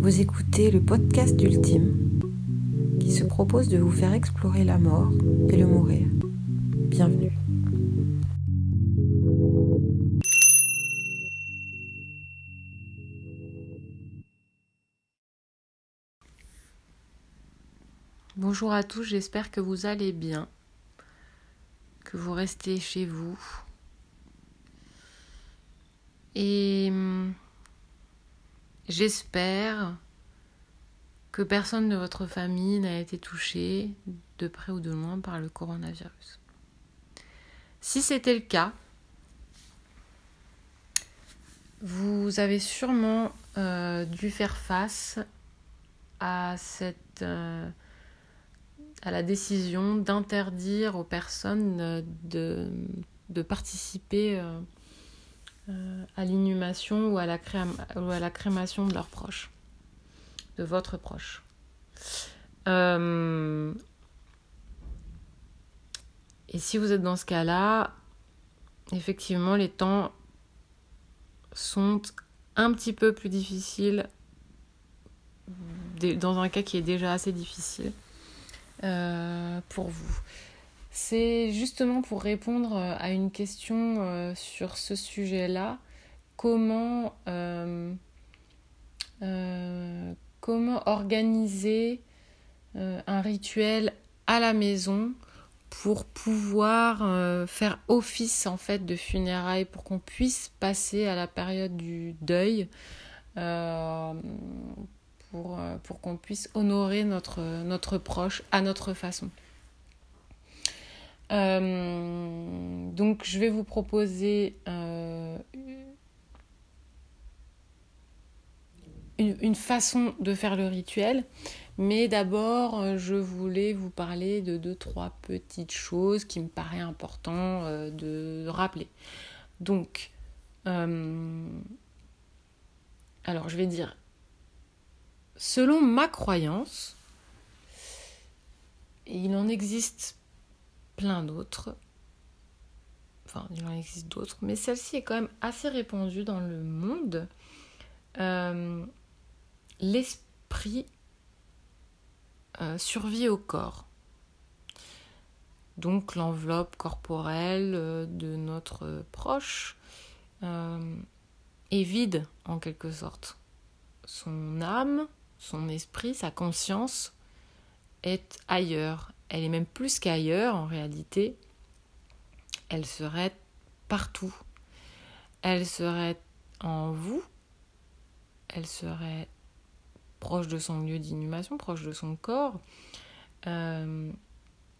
Vous écoutez le podcast d'Ultime qui se propose de vous faire explorer la mort et le mourir. Bienvenue. Bonjour à tous, j'espère que vous allez bien, que vous restez chez vous. Et hum, j'espère que personne de votre famille n'a été touché de près ou de loin par le coronavirus. Si c'était le cas, vous avez sûrement euh, dû faire face à cette euh, à la décision d'interdire aux personnes euh, de, de participer à l'inhumation ou, à la ou à la crémation de leurs proches, de votre proche. Euh, et si vous êtes dans ce cas-là, effectivement, les temps sont un petit peu plus difficiles dans un cas qui est déjà assez difficile euh, pour vous. C'est justement pour répondre euh, à une question euh, sur ce sujet-là, comment, euh, comment organiser un rituel à la maison pour pouvoir faire office en fait de funérailles pour qu'on puisse passer à la période du deuil pour, qu'on puisse honorer notre proche à notre façon? Euh, donc je vais vous proposer euh, une, façon de faire le rituel. Mais d'abord, je voulais vous parler de deux, trois petites choses qui me paraissent important euh, de rappeler. Donc, alors je vais dire, selon ma croyance, il en existe d'autres. Enfin, il en existe d'autres, mais celle-ci est quand même assez répandue dans le monde. Euh, l'esprit euh, survit au corps. Donc l'enveloppe corporelle euh, de notre proche est vide en quelque sorte. Son âme, son esprit, sa conscience est ailleurs, elle est même plus qu'ailleurs en réalité, elle serait partout. Elle serait en vous, elle serait proche de son lieu d'inhumation, proche de son corps. Euh,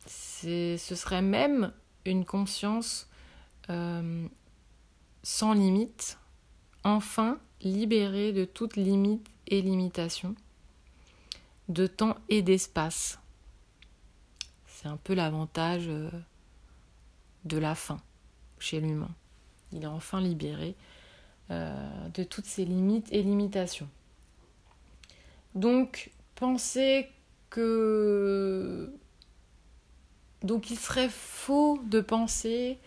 ce serait même une conscience euh, sans limite, enfin libérée de toute limite et limitation, de temps et d'espace. C'est un peu l'avantage euh, de la fin chez l'humain. Il est enfin libéré euh, de toutes ses limites et limitations. Donc, pensez que... Donc, il serait faux de penser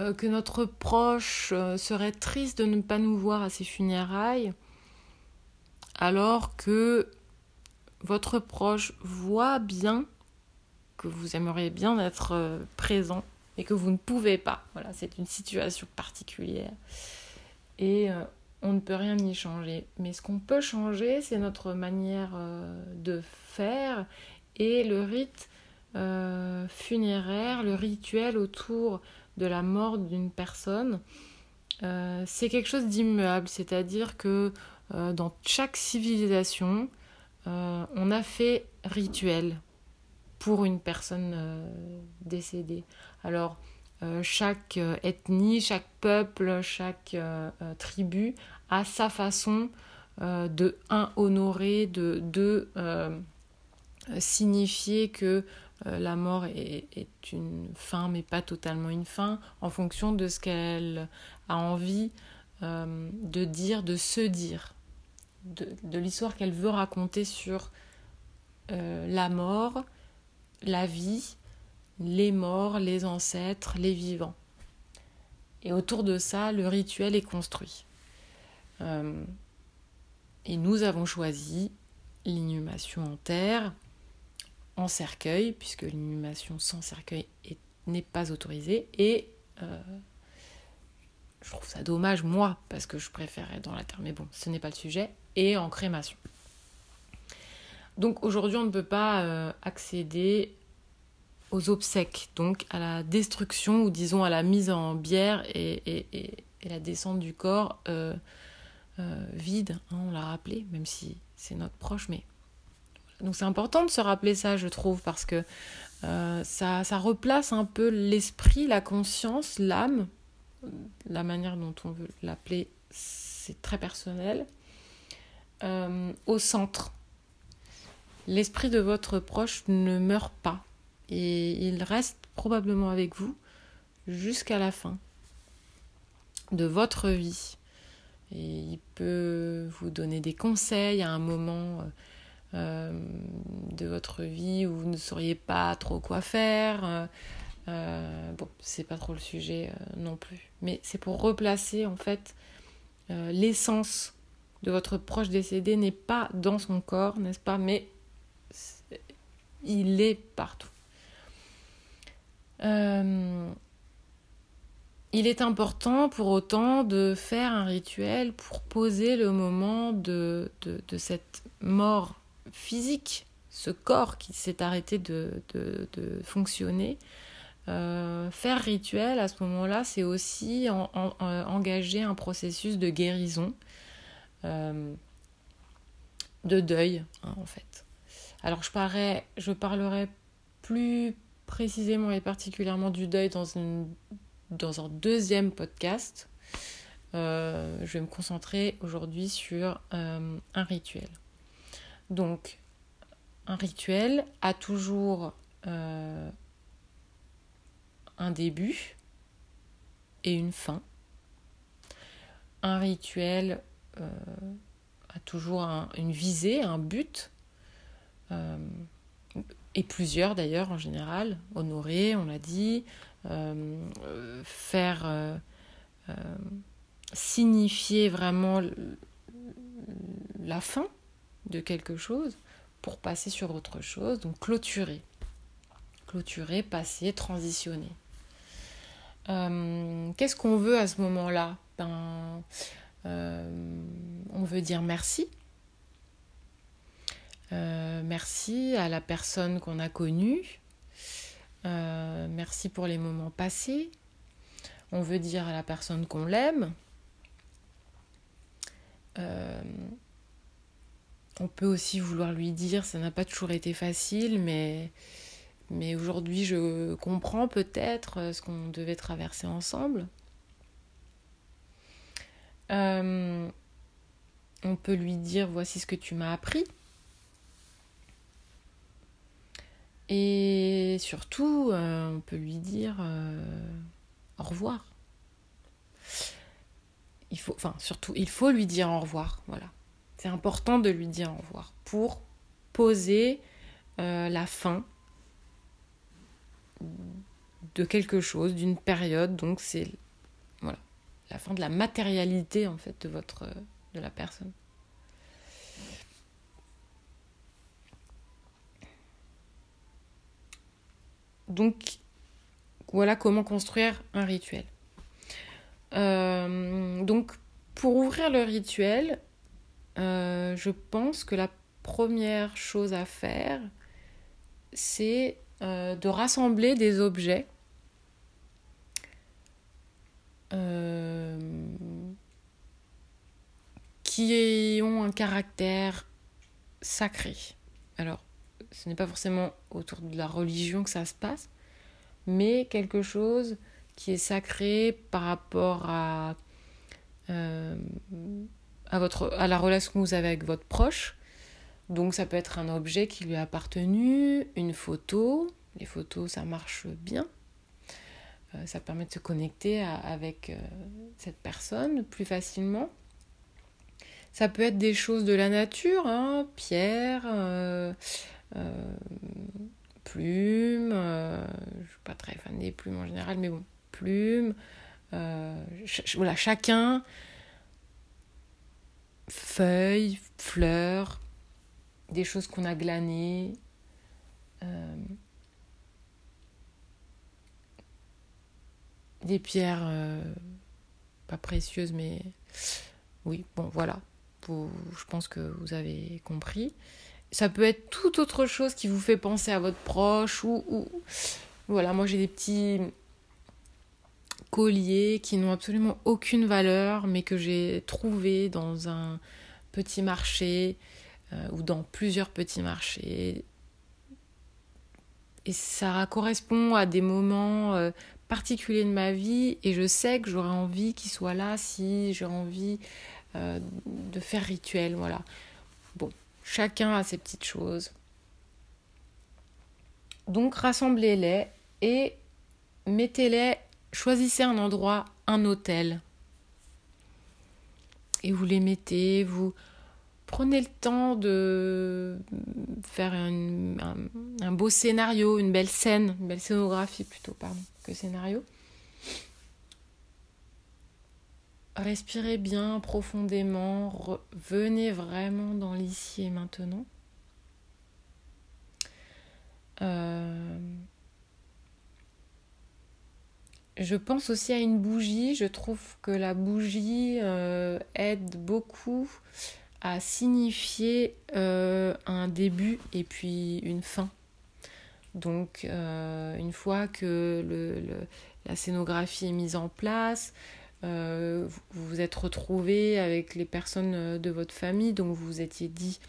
euh, que notre proche serait triste de ne pas nous voir à ses funérailles, alors que votre proche voit bien que vous aimeriez bien être euh, présent et que vous ne pouvez pas. Voilà, c'est une situation particulière. Et euh, on ne peut rien y changer. Mais ce qu'on peut changer, c'est notre manière euh, de faire et le rite funéraire, le rituel autour de la mort d'une personne. c'est quelque chose d'immuable, c'est-à-dire que dans chaque civilisation, on a fait rituel pour une personne euh, décédée. Alors, euh, chaque euh, ethnie, chaque peuple, chaque tribu a sa façon de, un, honorer, de, deux, signifier que la mort est, une fin, mais pas totalement une fin, en fonction de ce qu'elle a envie de dire, de se dire, de, de l'histoire qu'elle veut raconter sur la mort la vie, les morts, les ancêtres, les vivants. Et autour de ça, le rituel est construit. Euh, Et nous avons choisi l'inhumation en terre, en cercueil, puisque l'inhumation sans cercueil n'est pas autorisée. Et euh, je trouve ça dommage, moi, parce que je préférais dans la terre, mais bon, ce n'est pas le sujet, et en crémation. Donc aujourd'hui, on ne peut pas euh, accéder aux obsèques, donc à la destruction ou disons à la mise en bière et, la descente du corps euh, euh, vide, hein, on l'a rappelé, même si c'est notre proche, mais donc c'est important de se rappeler ça, je trouve, parce que ça, ça replace un peu l'esprit, la conscience, l'âme, la manière dont on veut l'appeler, c'est très personnel, au centre l'esprit de votre proche ne meurt pas et il reste probablement avec vous jusqu'à la fin de votre vie. Et il peut vous donner des conseils à un moment euh, de votre vie où vous ne sauriez pas trop quoi faire. Euh, bon, c'est pas trop le sujet euh, non plus. Mais c'est pour replacer en fait l'essence de votre proche décédé n'est pas dans son corps, n'est-ce pas, il est partout. Euh, il est important pour autant de faire un rituel pour poser le moment de, de, cette mort physique, ce corps qui s'est arrêté de, fonctionner. Euh, faire rituel à ce moment-là, c'est aussi engager un processus de guérison, euh, de deuil, en fait. Alors je, parlerai plus précisément et particulièrement du deuil dans, dans un deuxième podcast. Euh, je vais me concentrer aujourd'hui sur euh, un rituel. Donc, un rituel a toujours euh, un début et une fin. Un rituel a toujours une visée, un but. Euh, et plusieurs d'ailleurs en général, honorer, on l'a dit, euh, faire euh, signifier vraiment la fin de quelque chose pour passer sur autre chose, donc clôturer. Clôturer, passer, transitionner. Qu'est-ce qu'on veut à ce moment-là? Ben, On veut dire merci euh, merci à la personne qu'on a connue. Euh, merci pour les moments passés. On veut dire à la personne qu'on l'aime. Euh, on peut aussi vouloir lui dire, ça n'a pas toujours été facile, mais, mais aujourd'hui je comprends peut-être ce qu'on devait traverser ensemble. on peut lui dire, voici ce que tu m'as appris. Et surtout, euh, on peut lui dire euh, au revoir. Il faut, enfin, surtout, il faut lui dire au revoir. Voilà. C'est important de lui dire au revoir pour poser euh, la fin de quelque chose, d'une période. Donc, c'est voilà, la fin de la matérialité en fait de votre de la personne. Donc voilà comment construire un rituel. Euh, donc pour ouvrir le rituel, euh, je pense que la première chose à faire, c'est euh, de rassembler des objets qui ont un caractère sacré. Alors, ce n'est pas forcément autour de la religion que ça se passe, mais quelque chose qui est sacré par rapport à, euh, à la relation que vous avez avec votre proche. Donc ça peut être un objet qui lui a appartenu, une photo. Les photos, ça marche bien. Euh, ça permet de se connecter avec euh, cette personne plus facilement. Ça peut être des choses de la nature, hein, pierre, euh, plumes, euh, je suis pas très fan des plumes en général, mais bon, plumes. Euh, voilà, chacun feuilles, fleurs, des choses qu'on a glanées. Des pierres pas précieuses mais oui bon voilà je pense que vous avez compris ça peut être toute autre chose qui vous fait penser à votre proche ou, voilà moi j'ai des petits colliers qui n'ont absolument aucune valeur mais que j'ai trouvé dans un petit marché euh, ou dans plusieurs petits marchés et ça correspond à des moments euh, particuliers de ma vie et je sais que j'aurais envie qu'il soit là si j'ai envie euh, de faire rituel. Voilà. Bon, chacun a ses petites choses. Donc rassemblez-les et mettez-les, choisissez un endroit, un hôtel. Et vous les mettez, vous prenez le temps de faire un, beau scénario, une belle scène, une belle scénographie plutôt, pardon, que scénario. Respirez bien profondément, venez vraiment dans l'ici et maintenant. Euh, je pense aussi à une bougie. Je trouve que la bougie euh, aide beaucoup à signifier euh, un début et puis une fin. Donc une fois que la scénographie est mise en place, euh, vous vous êtes retrouvé avec les personnes de votre famille, donc vous vous étiez dit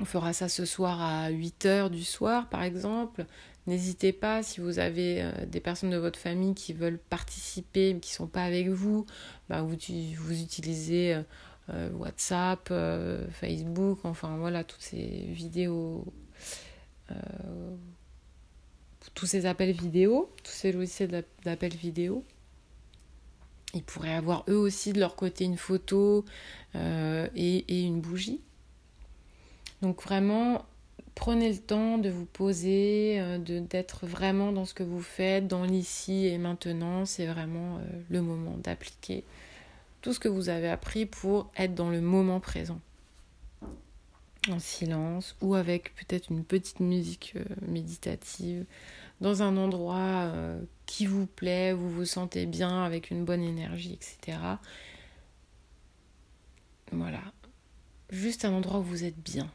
on fera ça ce soir à 8h du soir par exemple. N'hésitez pas si vous avez des personnes de votre famille qui veulent participer mais qui ne sont pas avec vous, bah, vous, vous utilisez euh, WhatsApp, euh, Facebook, enfin voilà, toutes ces vidéos, euh, tous ces appels vidéo, tous ces logiciels d'appels vidéo. Ils pourraient avoir eux aussi de leur côté une photo et, une bougie. Donc vraiment, prenez le temps de vous poser, d'être vraiment dans ce que vous faites, dans l'ici et maintenant. C'est vraiment le moment d'appliquer tout ce que vous avez appris pour être dans le moment présent. En silence ou avec peut-être une petite musique euh, méditative, dans un endroit euh, qui vous plaît, vous vous sentez bien, avec une bonne énergie, etc. Voilà. Juste un endroit où vous êtes bien.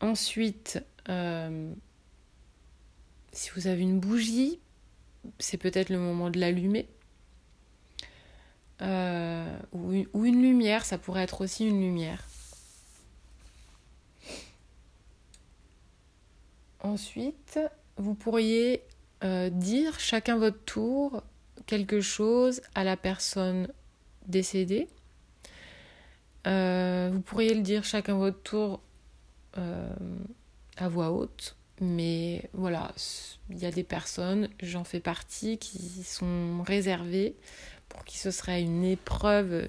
Ensuite, euh, si vous avez une bougie, c'est peut-être le moment de l'allumer. Euh, ou, une, lumière, ça pourrait être aussi une lumière. Ensuite, vous pourriez euh, dire chacun votre tour quelque chose à la personne décédée. Euh, vous pourriez le dire chacun votre tour à voix haute, mais voilà, il y a des personnes, j'en fais partie, qui sont réservées pour qui ce serait une épreuve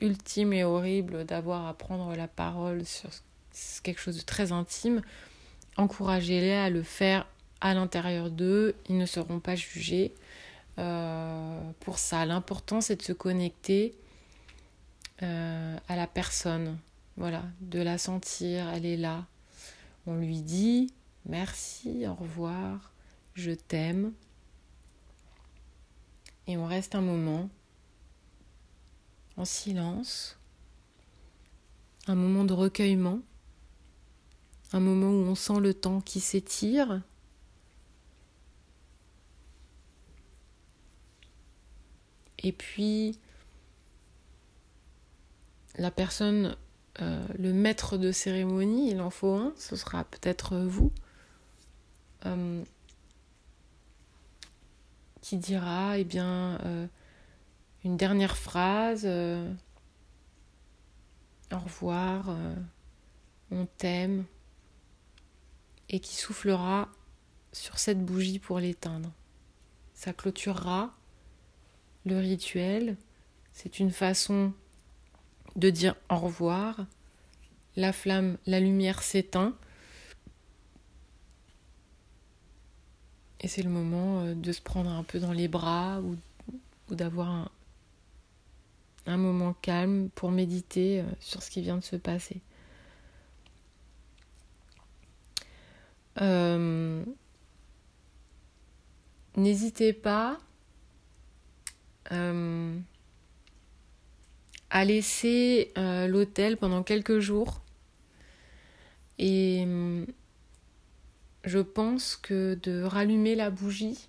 ultime et horrible d'avoir à prendre la parole sur quelque chose de très intime, encouragez-les à le faire à l'intérieur d'eux, ils ne seront pas jugés. Euh, pour ça, l'important c'est de se connecter euh, à la personne, voilà, de la sentir, elle est là. On lui dit merci, au revoir, je t'aime, et on reste un moment en silence, un moment de recueillement, un moment où on sent le temps qui s'étire. Et puis, la personne, euh, le maître de cérémonie, il en faut un, ce sera peut-être vous. Euh, qui dira, eh bien, euh, une dernière phrase, au revoir, on t'aime, et qui soufflera sur cette bougie pour l'éteindre. Ça clôturera le rituel. C'est une façon de dire au revoir. La flamme, la lumière s'éteint. Et c'est le moment euh, de se prendre un peu dans les bras ou, d'avoir un moment calme pour méditer sur ce qui vient de se passer. N'hésitez pas à laisser l'hôtel pendant quelques jours. Et je pense que de rallumer la bougie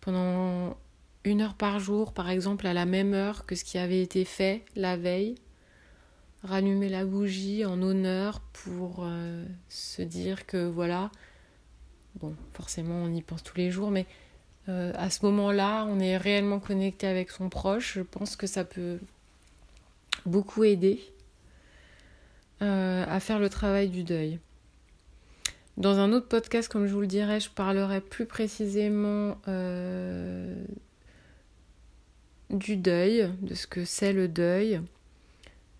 pendant une heure par jour, par exemple à la même heure que ce qui avait été fait la veille, rallumer la bougie en honneur pour euh, se dire que voilà, bon, forcément on y pense tous les jours, mais euh, à ce moment-là, on est réellement connecté avec son proche. Je pense que ça peut beaucoup aider euh, à faire le travail du deuil. Dans un autre podcast, comme je vous le dirai, je parlerai plus précisément du deuil, de ce que c'est le deuil,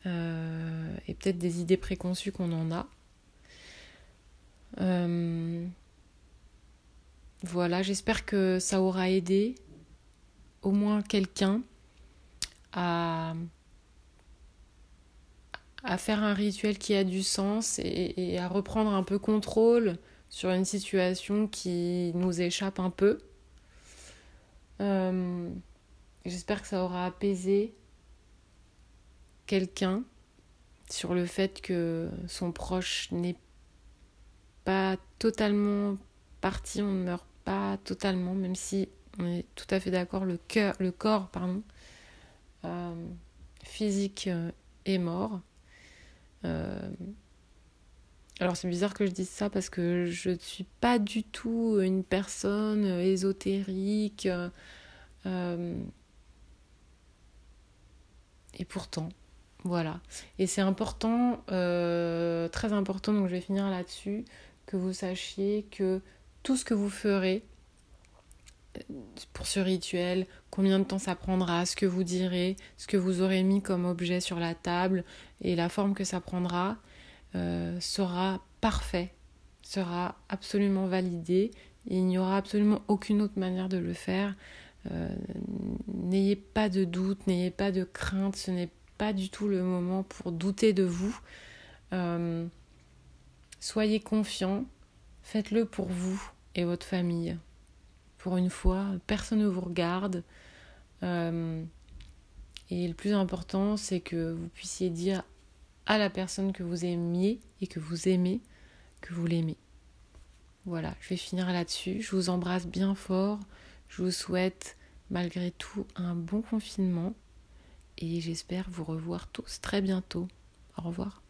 euh, et peut-être des idées préconçues qu'on en a. Euh, voilà, j'espère que ça aura aidé au moins quelqu'un à faire un rituel qui a du sens et, à reprendre un peu contrôle sur une situation qui nous échappe un peu. Euh, j'espère que ça aura apaisé quelqu'un sur le fait que son proche n'est pas totalement parti, on ne meurt pas totalement, même si on est tout à fait d'accord, le, cœur, le corps pardon, euh, physique euh, est mort. Euh, alors c'est bizarre que je dise ça parce que je ne suis pas du tout une personne ésotérique. Et pourtant, voilà. Et c'est important, euh, très important, donc je vais finir là-dessus, que vous sachiez que tout ce que vous ferez pour ce rituel, combien de temps ça prendra, ce que vous direz, ce que vous aurez mis comme objet sur la table et la forme que ça prendra euh, sera parfait, sera absolument validé. il n'y aura absolument aucune autre manière de le faire. Euh, n'ayez pas de doute, n'ayez pas de crainte, ce n'est pas du tout le moment pour douter de vous. Euh, soyez confiants, faites-le pour vous et votre famille pour une fois, personne ne vous regarde. Euh, et le plus important, c'est que vous puissiez dire à la personne que vous aimiez et que vous aimez que vous l'aimez. Voilà, je vais finir là-dessus. Je vous embrasse bien fort. Je vous souhaite malgré tout un bon confinement et j'espère vous revoir tous très bientôt. Au revoir.